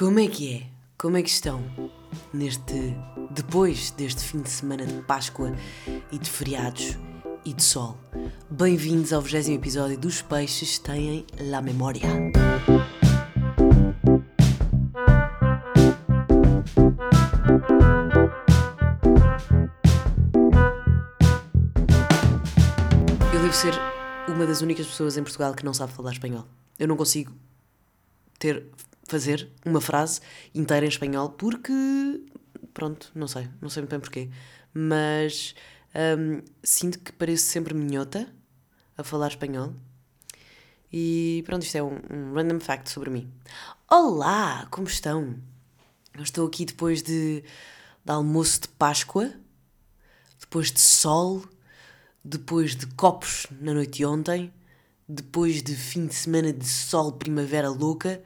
Como é que é? Como é que estão neste depois deste fim de semana de Páscoa e de feriados e de sol? Bem-vindos ao 20 episódio dos Peixes Têm La Memória. Eu devo ser uma das únicas pessoas em Portugal que não sabe falar espanhol. Eu não consigo ter fazer uma frase inteira em espanhol porque pronto, não sei, não sei muito bem porquê, mas hum, sinto que pareço sempre minhota a falar espanhol. E pronto, isto é um, um random fact sobre mim. Olá, como estão? Eu estou aqui depois de, de almoço de Páscoa, depois de sol, depois de copos na noite de ontem, depois de fim de semana de sol, primavera louca,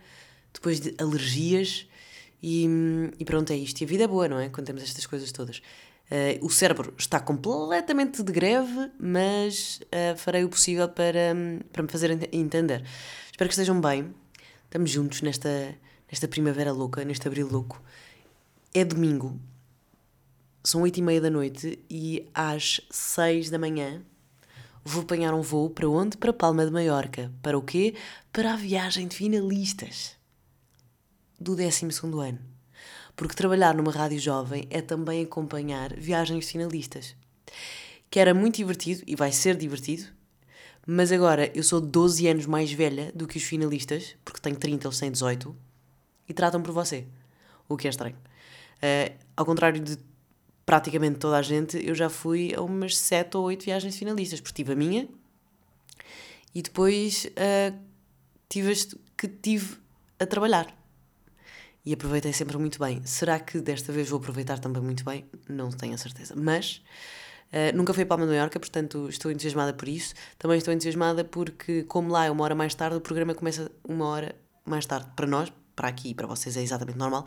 depois de alergias e, e pronto, é isto. E a vida é boa, não é? Quando temos estas coisas todas. Uh, o cérebro está completamente de greve, mas uh, farei o possível para, para me fazer entender. Espero que estejam bem. Estamos juntos nesta, nesta primavera louca, neste abril louco. É domingo, são oito e meia da noite e às seis da manhã vou apanhar um voo para onde? Para Palma de Maiorca. Para o quê? Para a viagem de finalistas do 12 ano. Porque trabalhar numa rádio jovem é também acompanhar viagens finalistas. Que era muito divertido e vai ser divertido, mas agora eu sou 12 anos mais velha do que os finalistas, porque tenho 30, eles têm 18, e tratam por você. O que é estranho. Uh, ao contrário de praticamente toda a gente, eu já fui a umas 7 ou 8 viagens finalistas, porque tive a minha e depois uh, tive que tive a trabalhar e aproveitei sempre muito bem. Será que desta vez vou aproveitar também muito bem? Não tenho a certeza. Mas uh, nunca fui a Palma de Mallorca, portanto estou entusiasmada por isso. Também estou entusiasmada porque, como lá é uma hora mais tarde, o programa começa uma hora mais tarde para nós. Para aqui e para vocês é exatamente normal,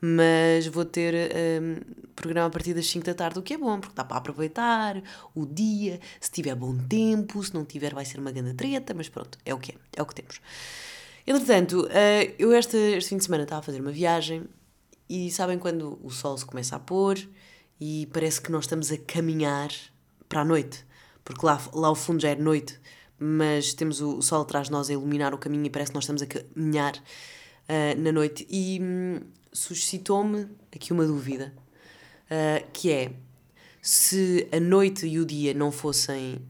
mas vou ter um, ehm, programa a partir das 5 da tarde, o que é bom, porque dá para aproveitar o dia, se tiver bom tempo, se não tiver vai ser uma grande treta, mas pronto, é o que é, é o que temos. Entretanto, uh, eu este, este fim de semana estava a fazer uma viagem e sabem quando o sol se começa a pôr e parece que nós estamos a caminhar para a noite, porque lá, lá ao fundo já é noite, mas temos o, o sol atrás de nós a iluminar o caminho e parece que nós estamos a caminhar uh, na noite. E hum, suscitou-me aqui uma dúvida, uh, que é se a noite e o dia não fossem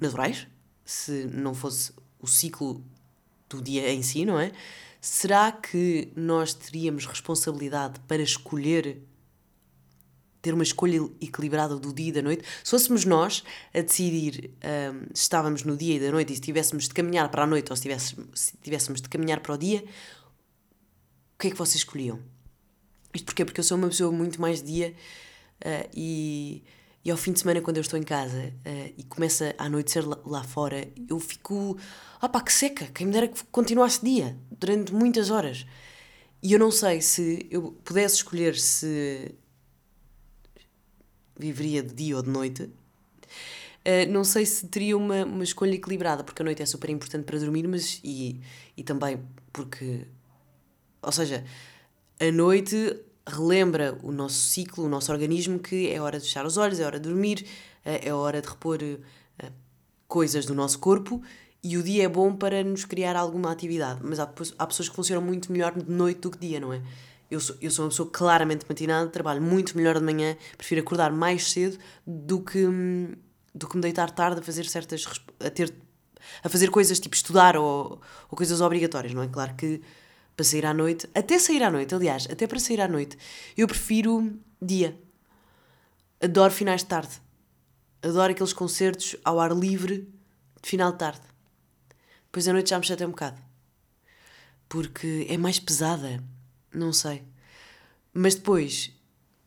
naturais, se não fosse o ciclo do dia em si, não é? Será que nós teríamos responsabilidade para escolher ter uma escolha equilibrada do dia e da noite? Se fôssemos nós a decidir um, se estávamos no dia e da noite e se tivéssemos de caminhar para a noite ou se tivéssemos, se tivéssemos de caminhar para o dia, o que é que vocês escolhiam? Isto porquê? Porque eu sou uma pessoa muito mais dia uh, e, e ao fim de semana, quando eu estou em casa uh, e começa a anoitecer lá, lá fora, eu fico ah pá, que seca, quem me dera que continuasse dia, durante muitas horas. E eu não sei se eu pudesse escolher se viveria de dia ou de noite. Uh, não sei se teria uma, uma escolha equilibrada, porque a noite é super importante para dormir, mas e, e também porque. Ou seja, a noite relembra o nosso ciclo, o nosso organismo, que é hora de fechar os olhos, é hora de dormir, uh, é hora de repor uh, coisas do nosso corpo e o dia é bom para nos criar alguma atividade, mas há, há pessoas que funcionam muito melhor de noite do que dia, não é? Eu sou, eu sou uma pessoa claramente matinada, trabalho muito melhor de manhã, prefiro acordar mais cedo do que, do que me deitar tarde a fazer certas. a, ter, a fazer coisas tipo estudar ou, ou coisas obrigatórias, não é? Claro que para sair à noite, até sair à noite, aliás, até para sair à noite, eu prefiro dia. Adoro finais de tarde. Adoro aqueles concertos ao ar livre de final de tarde. Depois a noite já me chateia um bocado. Porque é mais pesada. Não sei. Mas depois,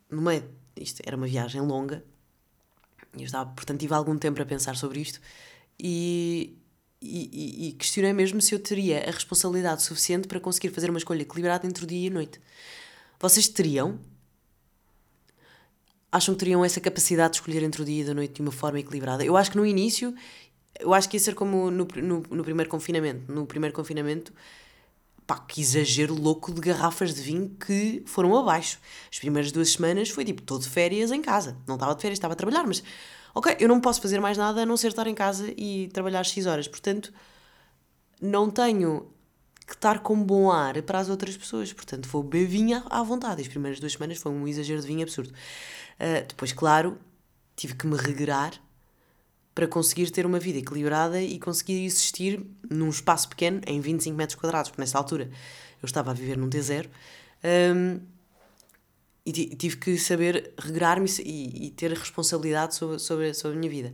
no meio. Isto era uma viagem longa. Eu estava, portanto, tive algum tempo a pensar sobre isto. E, e, e, questionei mesmo se eu teria a responsabilidade suficiente para conseguir fazer uma escolha equilibrada entre o dia e a noite. Vocês teriam? Acham que teriam essa capacidade de escolher entre o dia e a noite de uma forma equilibrada? Eu acho que no início eu acho que ia ser como no, no, no primeiro confinamento. No primeiro confinamento pá, que exagero louco de garrafas de vinho que foram abaixo. As primeiras duas semanas foi tipo, todo de férias em casa. Não estava de férias, estava a trabalhar, mas ok, eu não posso fazer mais nada a não ser estar em casa e trabalhar X horas. Portanto, não tenho que estar com bom ar para as outras pessoas. Portanto, vou beber vinho à vontade. As primeiras duas semanas foi um exagero de vinho absurdo. Uh, depois, claro, tive que me regrar para conseguir ter uma vida equilibrada e conseguir existir num espaço pequeno, em 25 metros quadrados, porque nessa altura eu estava a viver num T0. Um, e tive que saber regrar-me e, e, ter responsabilidade sobre, sobre, sobre a minha vida.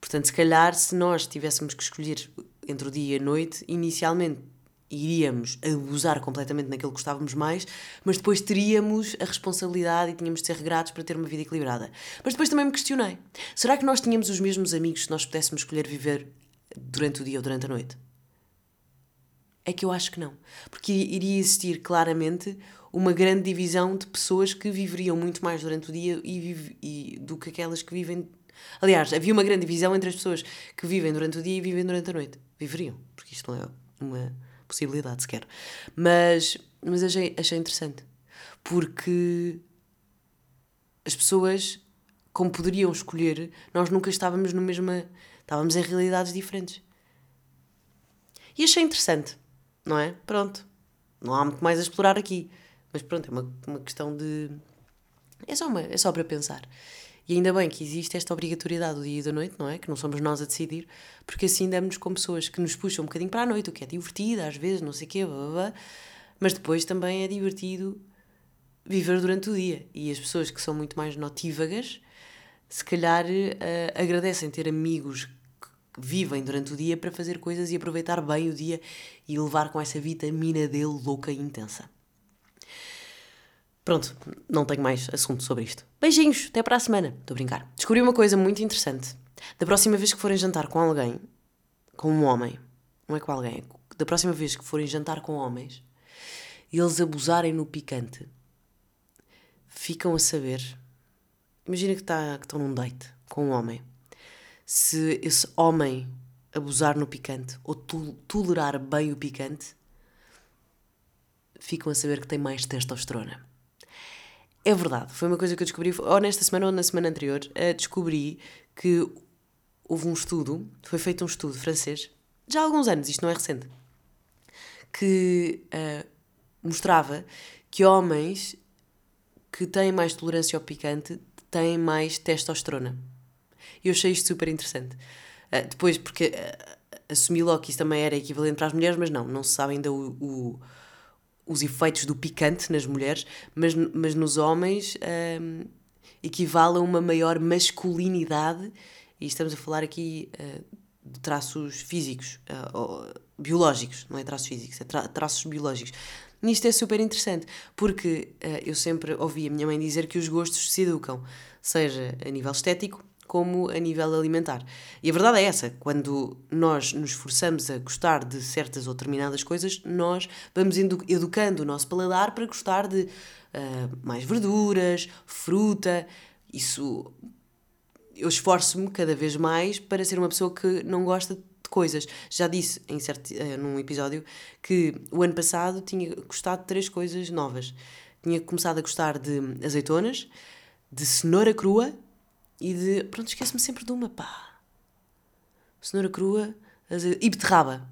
Portanto, se calhar, se nós tivéssemos que escolher entre o dia e a noite, inicialmente iríamos abusar completamente naquilo que gostávamos mais, mas depois teríamos a responsabilidade e tínhamos de ser regrados para ter uma vida equilibrada. Mas depois também me questionei: será que nós tínhamos os mesmos amigos se nós pudéssemos escolher viver durante o dia ou durante a noite? É que eu acho que não. Porque iria existir claramente uma grande divisão de pessoas que viveriam muito mais durante o dia e, e do que aquelas que vivem. Aliás, havia uma grande divisão entre as pessoas que vivem durante o dia e vivem durante a noite. Viveriam, porque isto não é uma possibilidade sequer. Mas, mas achei, achei interessante. Porque as pessoas, como poderiam escolher, nós nunca estávamos no mesmo. Estávamos em realidades diferentes. E achei interessante, não é? Pronto. Não há muito mais a explorar aqui. Mas pronto, é uma, uma questão de. É só, uma, é só para pensar. E ainda bem que existe esta obrigatoriedade do dia e da noite, não é? Que não somos nós a decidir, porque assim damos com pessoas que nos puxam um bocadinho para a noite, o que é divertido, às vezes, não sei o quê, blá, blá, blá, mas depois também é divertido viver durante o dia. E as pessoas que são muito mais notívagas, se calhar uh, agradecem ter amigos vivem durante o dia para fazer coisas e aproveitar bem o dia e levar com essa vitamina dele louca e intensa. Pronto, não tenho mais assunto sobre isto. Beijinhos, até para a semana. Estou a brincar. Descobri uma coisa muito interessante. Da próxima vez que forem jantar com alguém, com um homem, não é com alguém, é da próxima vez que forem jantar com homens e eles abusarem no picante, ficam a saber. Imagina que, tá, que estão num date com um homem. Se esse homem abusar no picante ou tolerar bem o picante, ficam a saber que tem mais testosterona. É verdade, foi uma coisa que eu descobri, ou nesta semana ou na semana anterior, uh, descobri que houve um estudo, foi feito um estudo francês, já há alguns anos, isto não é recente, que uh, mostrava que homens que têm mais tolerância ao picante têm mais testosterona. E eu achei isto super interessante. Uh, depois, porque uh, assumi logo que isso também era equivalente para as mulheres, mas não, não se sabe ainda o, o os efeitos do picante nas mulheres, mas, mas nos homens um, equivale a uma maior masculinidade, e estamos a falar aqui uh, de traços físicos, uh, ou, biológicos, não é traços físicos, é tra traços biológicos. E isto é super interessante, porque uh, eu sempre ouvi a minha mãe dizer que os gostos se educam, seja a nível estético, como a nível alimentar. E a verdade é essa: quando nós nos forçamos a gostar de certas ou determinadas coisas, nós vamos educando o nosso paladar para gostar de uh, mais verduras, fruta. Isso. Eu esforço-me cada vez mais para ser uma pessoa que não gosta de coisas. Já disse em certo, uh, num episódio que o ano passado tinha gostado de três coisas novas. Tinha começado a gostar de azeitonas, de cenoura crua e de. Pronto, esqueço-me sempre de uma, pá. Cenoura crua e beterraba.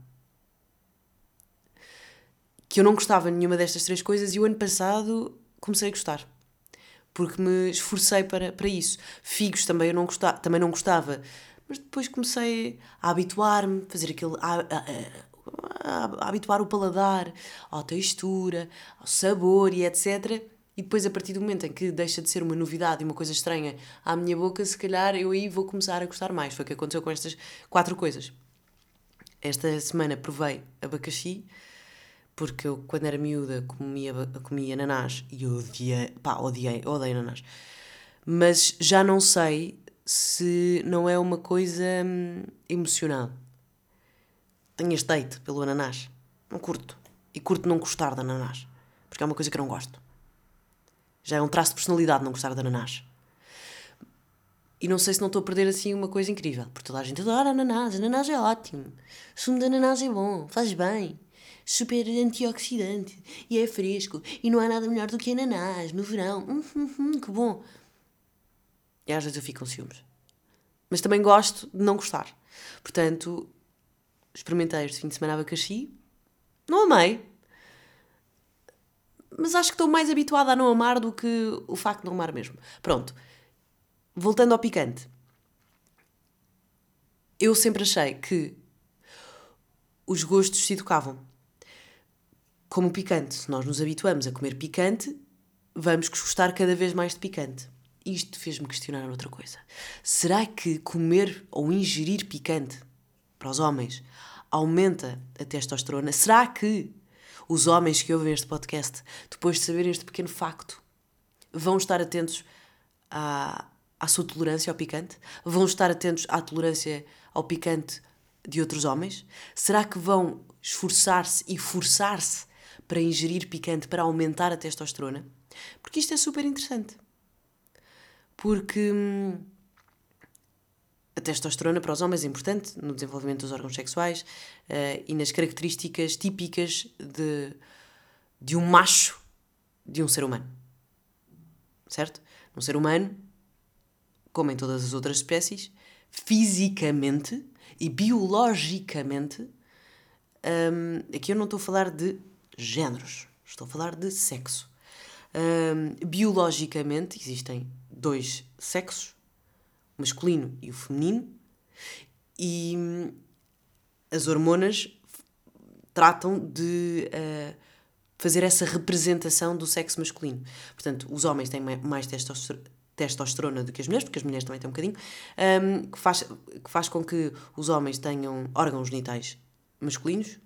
Que eu não gostava nenhuma destas três coisas e o ano passado comecei a gostar. Porque me esforcei para, para isso. Figos também eu não gostava, também não gostava. Mas depois comecei a habituar-me, fazer aquele. A, a, a, a habituar o paladar à textura, ao sabor e etc e depois, a partir do momento em que deixa de ser uma novidade e uma coisa estranha à minha boca, se calhar eu aí vou começar a gostar mais. Foi o que aconteceu com estas quatro coisas. Esta semana provei abacaxi, porque eu, quando era miúda, comia, comia ananás e odiei, pá, odiei, odeio ananás. Mas já não sei se não é uma coisa hum, emocional. Tenho este pelo ananás. Não curto. E curto não gostar de ananás. Porque é uma coisa que eu não gosto. Já é um traço de personalidade não gostar de ananás. E não sei se não estou a perder assim uma coisa incrível. Porque toda a gente adora ananás. Ananás é ótimo. Sumo de ananás é bom. Faz bem. super antioxidante e é fresco e não há nada melhor do que ananás no verão. Hum, hum, hum, que bom. E às vezes eu fico com ciúmes. Mas também gosto de não gostar. Portanto, experimentei este fim de semana abacaxi. Não amei. Mas acho que estou mais habituada a não amar do que o facto de não amar mesmo. Pronto. Voltando ao picante. Eu sempre achei que os gostos se educavam. Como o picante. Se nós nos habituamos a comer picante, vamos gostar cada vez mais de picante. Isto fez-me questionar outra coisa. Será que comer ou ingerir picante para os homens aumenta a testosterona? Será que os homens que ouvem este podcast, depois de saberem este pequeno facto, vão estar atentos à, à sua tolerância ao picante? Vão estar atentos à tolerância ao picante de outros homens? Será que vão esforçar-se e forçar-se para ingerir picante para aumentar a testosterona? Porque isto é super interessante. Porque hum, a testosterona para os homens é importante no desenvolvimento dos órgãos sexuais uh, e nas características típicas de, de um macho de um ser humano. Certo? Um ser humano, como em todas as outras espécies, fisicamente e biologicamente, um, aqui eu não estou a falar de géneros, estou a falar de sexo. Um, biologicamente existem dois sexos, masculino e o feminino, e hum, as hormonas tratam de uh, fazer essa representação do sexo masculino. Portanto, os homens têm mais testosterona do que as mulheres, porque as mulheres também têm um bocadinho, um, que, faz, que faz com que os homens tenham órgãos genitais masculinos,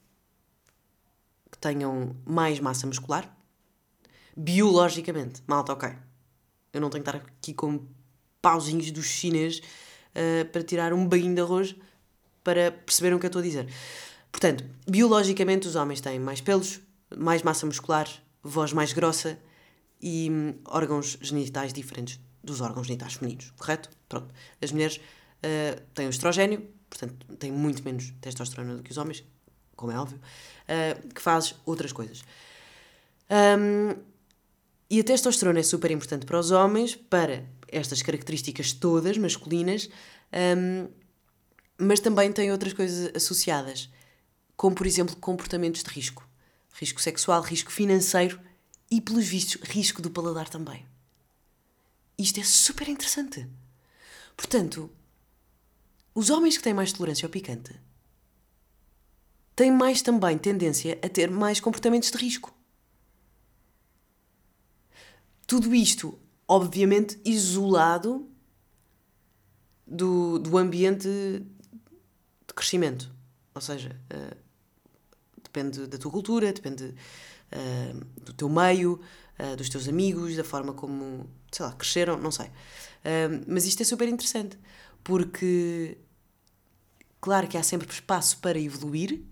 que tenham mais massa muscular, biologicamente. Malta, ok. Eu não tenho que estar aqui com pauzinhos dos chinês uh, para tirar um baguinho de arroz para perceberem o que eu estou a dizer. Portanto, biologicamente os homens têm mais pelos, mais massa muscular, voz mais grossa e hum, órgãos genitais diferentes dos órgãos genitais femininos, correto? Pronto. As mulheres uh, têm o estrogênio, portanto têm muito menos testosterona do que os homens, como é óbvio, uh, que faz outras coisas. Um, e a testosterona é super importante para os homens, para estas características todas masculinas, um, mas também tem outras coisas associadas, como por exemplo comportamentos de risco. Risco sexual, risco financeiro e, pelos vistos, risco do paladar também. Isto é super interessante. Portanto, os homens que têm mais tolerância ao picante têm mais também tendência a ter mais comportamentos de risco. Tudo isto, obviamente, isolado do, do ambiente de crescimento. Ou seja, uh, depende da tua cultura, depende uh, do teu meio, uh, dos teus amigos, da forma como, sei lá, cresceram, não sei. mas isto é super interessante, porque, claro que há sempre espaço para evoluir,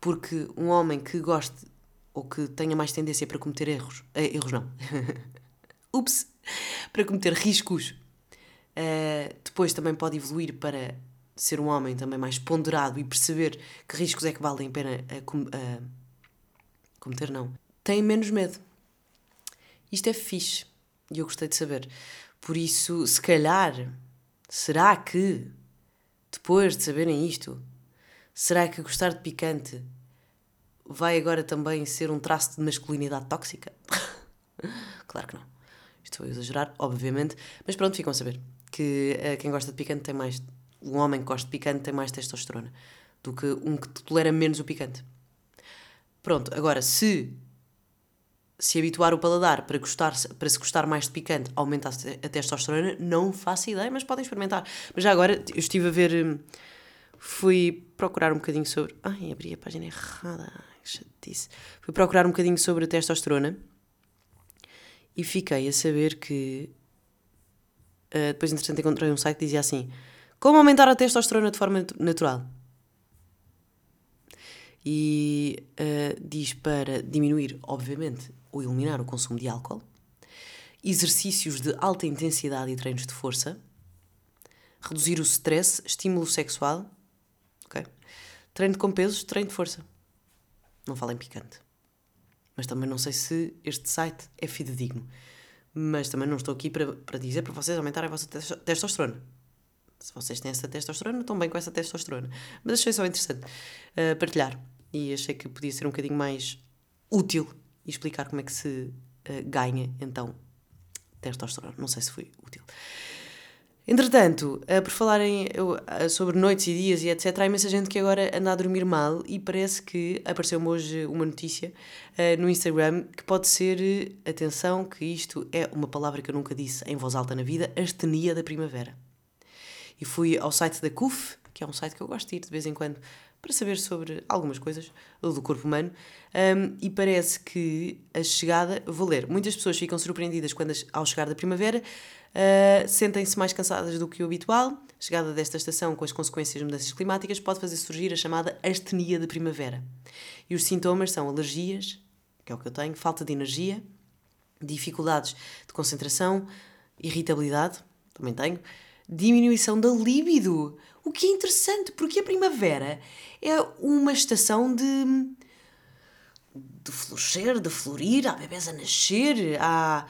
porque um homem que goste ou que tenha mais tendência para cometer erros, erros não, ups, para cometer riscos, uh, depois também pode evoluir para ser um homem também mais ponderado e perceber que riscos é que valem a pena a, com, a cometer, não. Tem menos medo. Isto é fixe e eu gostei de saber. Por isso, se calhar, será que, depois de saberem isto, será que gostar de picante vai agora também ser um traço de masculinidade tóxica? claro que não. Estou a exagerar, obviamente, mas pronto, ficam a saber que uh, quem gosta de picante tem mais. Um homem que gosta de picante tem mais testosterona do que um que tolera menos o picante. Pronto, agora se se habituar o paladar para, gostar, para se gostar mais de picante aumenta a testosterona, não faço ideia, mas podem experimentar. Mas já agora, eu estive a ver, hum, fui procurar um bocadinho sobre. Ai, abri a página errada chatice. Fui procurar um bocadinho sobre a testosterona e fiquei a saber que. Uh, depois, entretanto, encontrei um site que dizia assim: Como aumentar a testosterona de forma natural? E uh, diz para diminuir, obviamente, ou eliminar o consumo de álcool, exercícios de alta intensidade e treinos de força, reduzir o stress, estímulo sexual, okay? treino com pesos, treino de força. Não falo em picante. Mas também não sei se este site é fidedigno. Mas também não estou aqui para, para dizer para vocês aumentarem a vossa testosterona. Se vocês têm essa testosterona, estão bem com essa testosterona. Mas achei só interessante uh, partilhar. E achei que podia ser um bocadinho mais útil e explicar como é que se uh, ganha, então, testosterona. Não sei se foi útil. Entretanto, uh, por falarem uh, sobre noites e dias e etc., há imensa gente que agora anda a dormir mal e parece que apareceu-me hoje uma notícia uh, no Instagram que pode ser, atenção, que isto é uma palavra que eu nunca disse em voz alta na vida, astenia da primavera. E fui ao site da CUF, que é um site que eu gosto de ir de vez em quando para saber sobre algumas coisas do corpo humano, um, e parece que a chegada, vou ler, muitas pessoas ficam surpreendidas quando ao chegar da primavera Uh, Sentem-se mais cansadas do que o habitual. A chegada desta estação, com as consequências de mudanças climáticas, pode fazer surgir a chamada astenia de primavera. E os sintomas são alergias, que é o que eu tenho, falta de energia, dificuldades de concentração, irritabilidade, também tenho, diminuição da libido. O que é interessante, porque a primavera é uma estação de. de florescer, de florir, há bebés a nascer, há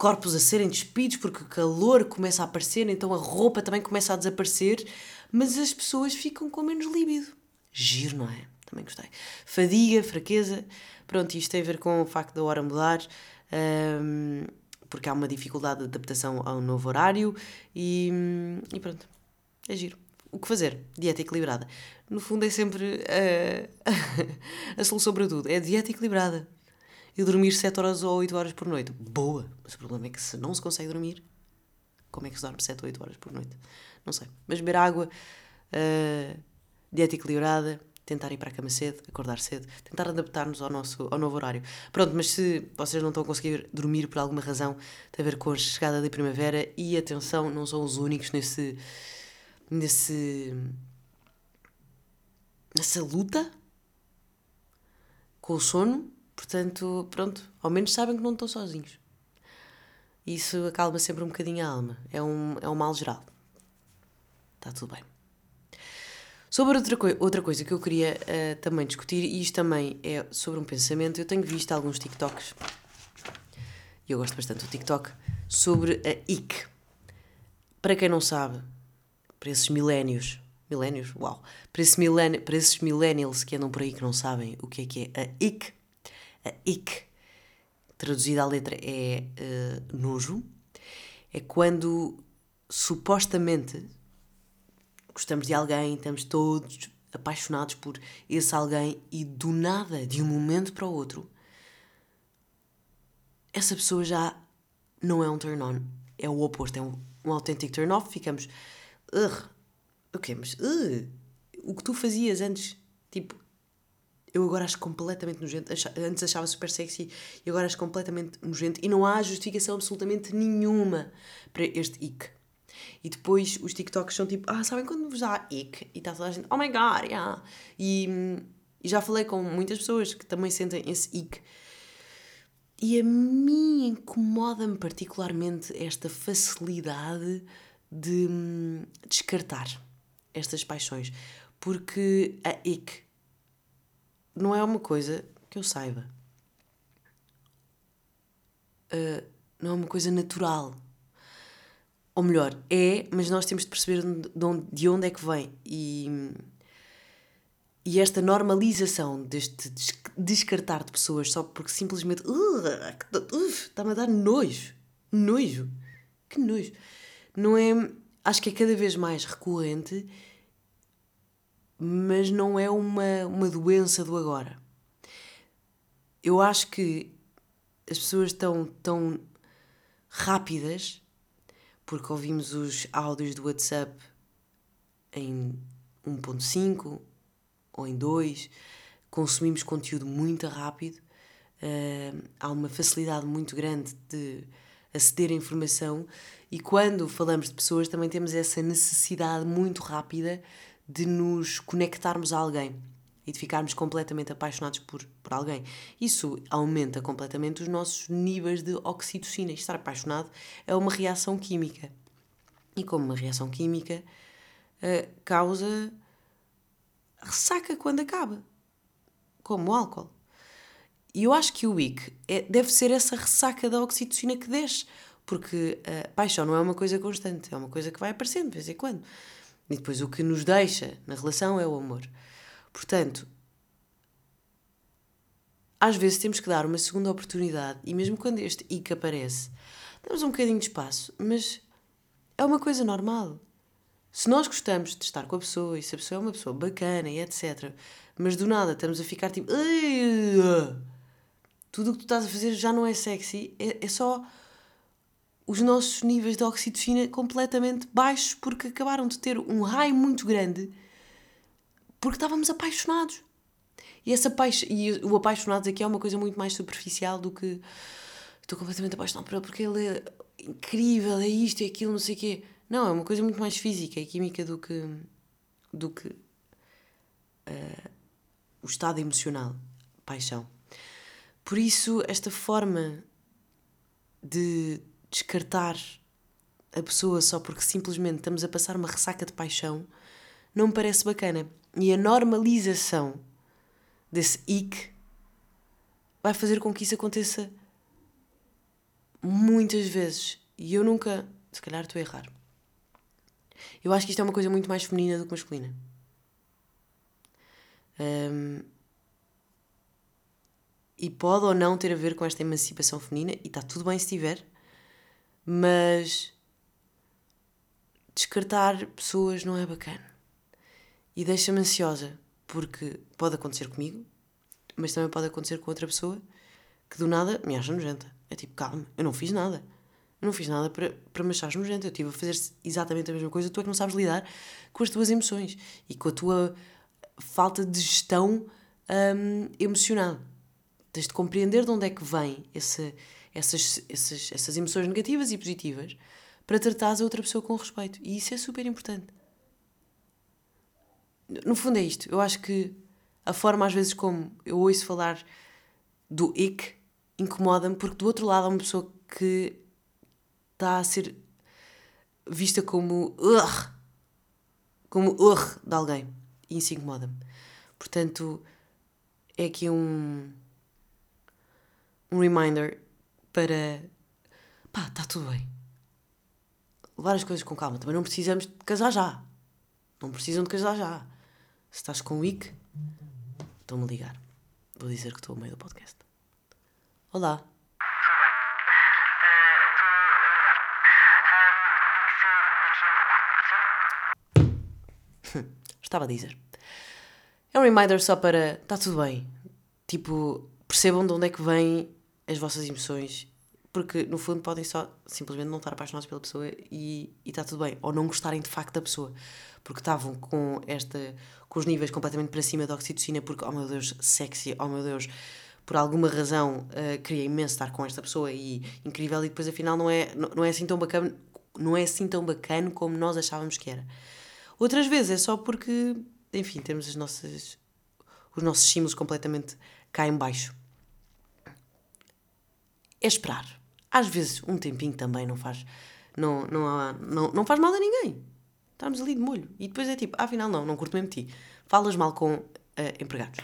corpos a serem despidos porque o calor começa a aparecer, então a roupa também começa a desaparecer, mas as pessoas ficam com menos líbido. Giro, não é? Também gostei. Fadiga, fraqueza, pronto, isto tem a ver com o facto da hora mudar, um, porque há uma dificuldade de adaptação ao novo horário e, e pronto, é giro. O que fazer? Dieta equilibrada. No fundo é sempre uh, a solução para tudo. É dieta equilibrada e dormir 7 horas ou 8 horas por noite. Boa! Mas o problema é que se não se consegue dormir, como é que se dorme 7 ou 8 horas por noite? Não sei. Mas beber água, uh, dieta equilibrada, tentar ir para a cama cedo, acordar cedo, tentar adaptar-nos ao, nosso, ao novo horário. Pronto, mas se vocês não estão a conseguir dormir por alguma razão, tem a ver com a chegada da primavera e atenção, não são os únicos nesse. nesse. nessa luta com o sono Portanto, pronto, ao menos sabem que não estão sozinhos. Isso acalma sempre um bocadinho a alma. É um, é um mal geral. Está tudo bem. Sobre outra, coi outra coisa que eu queria uh, também discutir, e isto também é sobre um pensamento, eu tenho visto alguns TikToks, e eu gosto bastante do TikTok, sobre a IC. Para quem não sabe, para esses milénios, milénios? Uau! Para, esse milen para esses millennials que andam por aí que não sabem o que é que é a IC, ick, traduzida à letra é uh, nojo, é quando supostamente gostamos de alguém, estamos todos apaixonados por esse alguém e do nada, de um momento para o outro, essa pessoa já não é um turn on, é o oposto, é um, um autêntico turn off. Ficamos, Ugh, ok, mas uh, o que tu fazias antes, tipo, eu agora acho completamente nojento. Antes achava super sexy e agora acho completamente nojento. E não há justificação absolutamente nenhuma para este ick. E depois os TikToks são tipo, ah, sabem quando vos dá ick? E está toda a gente, oh my god, yeah. E, e já falei com muitas pessoas que também sentem esse ick. E a mim incomoda-me particularmente esta facilidade de hum, descartar estas paixões. Porque a ick não é uma coisa que eu saiba. Uh, não é uma coisa natural. Ou melhor, é, mas nós temos de perceber de onde, de onde é que vem. E, e esta normalização deste descartar de pessoas só porque simplesmente está-me a dar nojo. Nojo. Que nojo. Não é. Acho que é cada vez mais recorrente mas não é uma, uma doença do agora. Eu acho que as pessoas estão tão rápidas, porque ouvimos os áudios do WhatsApp em 1.5 ou em 2, consumimos conteúdo muito rápido, uh, há uma facilidade muito grande de aceder à informação e quando falamos de pessoas também temos essa necessidade muito rápida de nos conectarmos a alguém e de ficarmos completamente apaixonados por, por alguém. Isso aumenta completamente os nossos níveis de oxitocina. Estar apaixonado é uma reação química. E como uma reação química, uh, causa ressaca quando acaba. como o álcool. E eu acho que o ick é, deve ser essa ressaca da oxitocina que desce, porque a paixão não é uma coisa constante, é uma coisa que vai aparecendo de vez em quando. E depois o que nos deixa na relação é o amor. Portanto, às vezes temos que dar uma segunda oportunidade, e mesmo quando este ick aparece, damos um bocadinho de espaço, mas é uma coisa normal. Se nós gostamos de estar com a pessoa e se a pessoa é uma pessoa bacana e etc., mas do nada estamos a ficar tipo. Tudo o que tu estás a fazer já não é sexy, é, é só os nossos níveis de oxitocina completamente baixos porque acabaram de ter um raio muito grande porque estávamos apaixonados. E, essa paix... e o apaixonados aqui é uma coisa muito mais superficial do que estou completamente apaixonado por ele porque ele é incrível, é isto, é aquilo, não sei o quê. Não, é uma coisa muito mais física e química do que, do que uh, o estado emocional, paixão. Por isso, esta forma de descartar a pessoa só porque simplesmente estamos a passar uma ressaca de paixão não me parece bacana. E a normalização desse ick vai fazer com que isso aconteça muitas vezes. E eu nunca. Se calhar estou a errar. Eu acho que isto é uma coisa muito mais feminina do que masculina. Um, e pode ou não ter a ver com esta emancipação feminina, e está tudo bem se tiver, mas descartar pessoas não é bacana. E deixa-me ansiosa, porque pode acontecer comigo, mas também pode acontecer com outra pessoa que do nada me acha nojenta. É tipo, calma, eu não fiz nada. Eu não fiz nada para, para me achares nojenta. Eu estive a fazer exatamente a mesma coisa. Tu é que não sabes lidar com as tuas emoções e com a tua falta de gestão hum, emocional. Tens de compreender de onde é que vem esse, essas, essas, essas emoções negativas e positivas para tratares a outra pessoa com respeito. E isso é super importante. No fundo é isto. Eu acho que a forma às vezes como eu ouço falar do ick incomoda-me porque do outro lado há uma pessoa que está a ser vista como uh, como uh, de alguém e isso incomoda-me. Portanto, é aqui um um reminder para pá, está tudo bem. Levar as coisas com calma. Também não precisamos de casar já. Não precisam de casar já. Se estás com o IC, estão-me a ligar. Vou dizer que estou no meio do podcast. Olá. Estava a dizer. É um reminder só para. Está tudo bem. Tipo, percebam de onde é que vêm as vossas emoções. Porque no fundo podem só simplesmente não estar apaixonados pela pessoa e está tudo bem. Ou não gostarem de facto da pessoa. Porque estavam com esta. com os níveis completamente para cima da oxitocina, porque, oh meu Deus, sexy, oh meu Deus, por alguma razão uh, queria imenso estar com esta pessoa e incrível, e depois afinal não é, não, não é assim tão bacana. Não é assim tão bacana como nós achávamos que era. Outras vezes é só porque, enfim, temos as nossas, os nossos símbolos completamente cá em baixo. É esperar. Às vezes um tempinho também não faz, não, não, há, não, não faz mal a ninguém. Estamos ali de molho. E depois é tipo, afinal não, não curto mesmo ti. Falas mal com uh, empregados.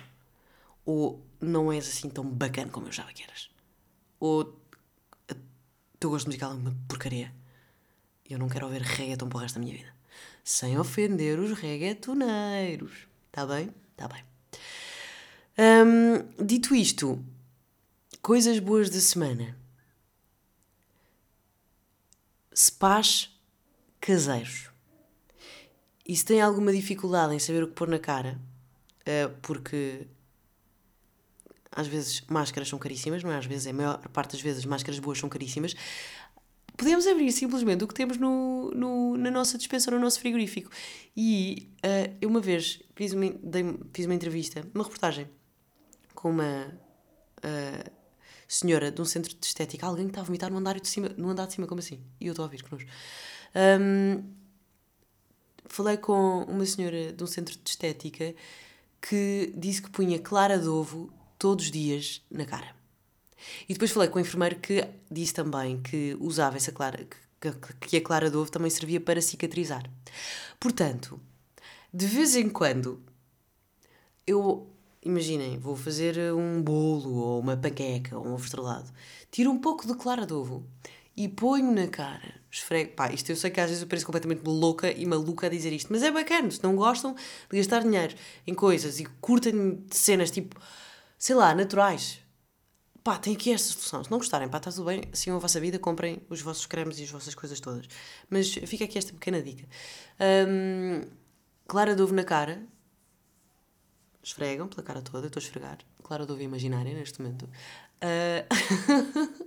Ou não és assim tão bacana como eu achava que eras. Ou o uh, teu gosto musical é uma porcaria. Eu não quero ouvir reggaeton para o resto da minha vida sem ofender os reggaetoneiros. Está bem? Está bem. Um, dito isto, coisas boas da semana. Spas caseiros. E se tem alguma dificuldade em saber o que pôr na cara, uh, porque às vezes máscaras são caríssimas, não é? Às vezes, a maior parte das vezes, máscaras boas são caríssimas podemos abrir simplesmente o que temos no, no, na nossa dispensa, no nosso frigorífico. E uh, eu uma vez fiz uma, dei, fiz uma entrevista, uma reportagem, com uma uh, senhora de um centro de estética, alguém que estava a vomitar no andar de cima, no andar de cima, como assim? E eu estou a ouvir connosco. Um, falei com uma senhora de um centro de estética que disse que punha clara de ovo todos os dias na cara. E depois falei com o enfermeiro que disse também que usava essa clara, que, que a clara de ovo também servia para cicatrizar. Portanto, de vez em quando, eu imaginem, vou fazer um bolo ou uma panqueca ou um ovo estrelado. Tiro um pouco de clara de ovo e ponho na cara. Esfrego. Pá, isto eu sei que às vezes eu pareço completamente louca e maluca a dizer isto, mas é bacana. Se não gostam de gastar dinheiro em coisas e curtem de cenas tipo, sei lá, naturais, pá, tem aqui esta solução. Se não gostarem, pá, está tudo bem, assim a vossa vida, comprem os vossos cremes e as vossas coisas todas. Mas fica aqui esta pequena dica. Um, clara de ovo na cara. Esfregam pela cara toda, eu estou a esfregar. Clara de ovo imaginária neste momento. Uh...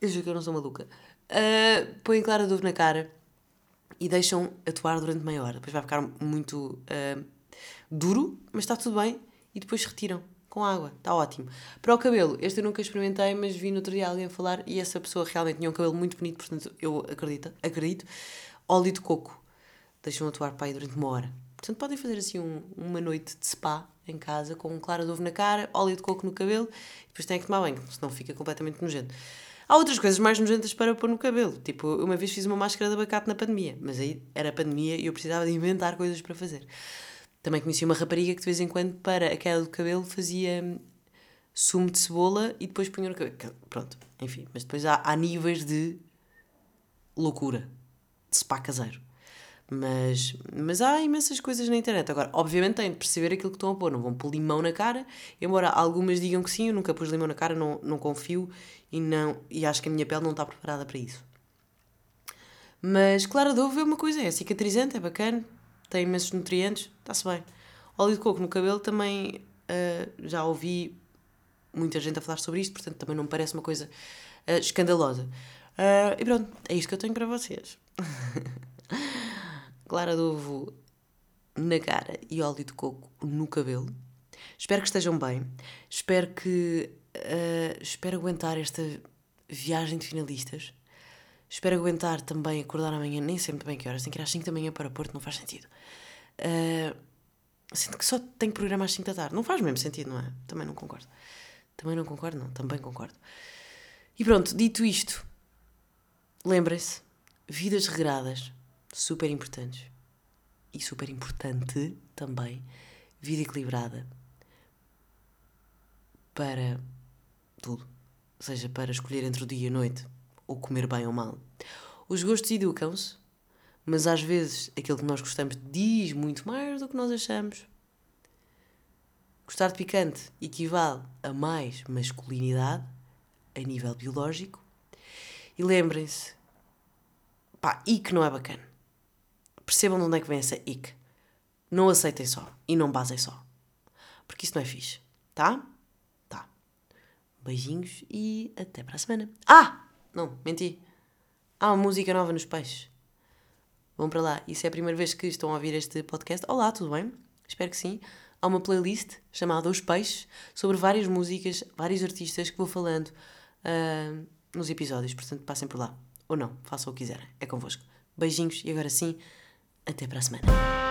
eu juro que eu não sou maluca. Uh, põem clara de na cara e deixam atuar durante meia hora. Depois vai ficar muito uh, duro, mas está tudo bem. E depois retiram com água, está ótimo. Para o cabelo, este eu nunca experimentei, mas vi no outro dia alguém falar e essa pessoa realmente tinha um cabelo muito bonito, portanto eu acredito, acredito. Óleo de coco, deixam atuar para aí durante uma hora. Portanto, podem fazer assim um, uma noite de spa em casa com um claro de ovo na cara, óleo de coco no cabelo e depois têm que tomar banho, senão fica completamente nojento. Há outras coisas mais nojentas para pôr no cabelo. Tipo, uma vez fiz uma máscara de abacate na pandemia, mas aí era pandemia e eu precisava de inventar coisas para fazer. Também conheci uma rapariga que de vez em quando, para a queda do cabelo, fazia sumo de cebola e depois punha no cabelo. Pronto, enfim. Mas depois há, há níveis de loucura, de spa caseiro. Mas, mas há imensas coisas na internet. Agora, obviamente, têm de perceber aquilo que estão a pôr. Não vão pôr limão na cara. Embora algumas digam que sim, eu nunca pus limão na cara, não, não confio e, não, e acho que a minha pele não está preparada para isso. Mas clara de ovo é uma coisa, é cicatrizante, é bacana, tem imensos nutrientes, está-se bem. Óleo de coco no cabelo também uh, já ouvi muita gente a falar sobre isto, portanto também não me parece uma coisa uh, escandalosa. Uh, e pronto, é isto que eu tenho para vocês. Clara de ovo na cara e óleo de coco no cabelo. Espero que estejam bem. Espero que. espero aguentar esta viagem de finalistas. Espero aguentar também acordar amanhã, nem sei muito bem que horas, tenho que ir às 5 da manhã para Porto, não faz sentido. Uh, sinto que só tenho programa às 5 da tarde. Não faz mesmo sentido, não é? Também não concordo. Também não concordo, não. Também concordo. E pronto, dito isto, lembrem-se: vidas regradas, super importantes. E super importante também, vida equilibrada para tudo. Seja para escolher entre o dia e a noite, ou comer bem ou mal. Os gostos educam-se, mas às vezes aquilo que nós gostamos diz muito mais do que nós achamos. Gostar de picante equivale a mais masculinidade a nível biológico. E lembrem-se, pá, ick não é bacana. Percebam de onde é que vem essa ick. Não aceitem só e não basem só. Porque isso não é fixe, tá? Tá. Beijinhos e até para a semana. Ah! Não, menti. Há uma música nova nos peixes. Vão para lá. E se é a primeira vez que estão a ouvir este podcast, olá, tudo bem? Espero que sim. Há uma playlist chamada Os Peixes sobre várias músicas, vários artistas que vou falando uh, nos episódios. Portanto, passem por lá. Ou não, façam o que quiserem. É convosco. Beijinhos e agora sim, até para a semana.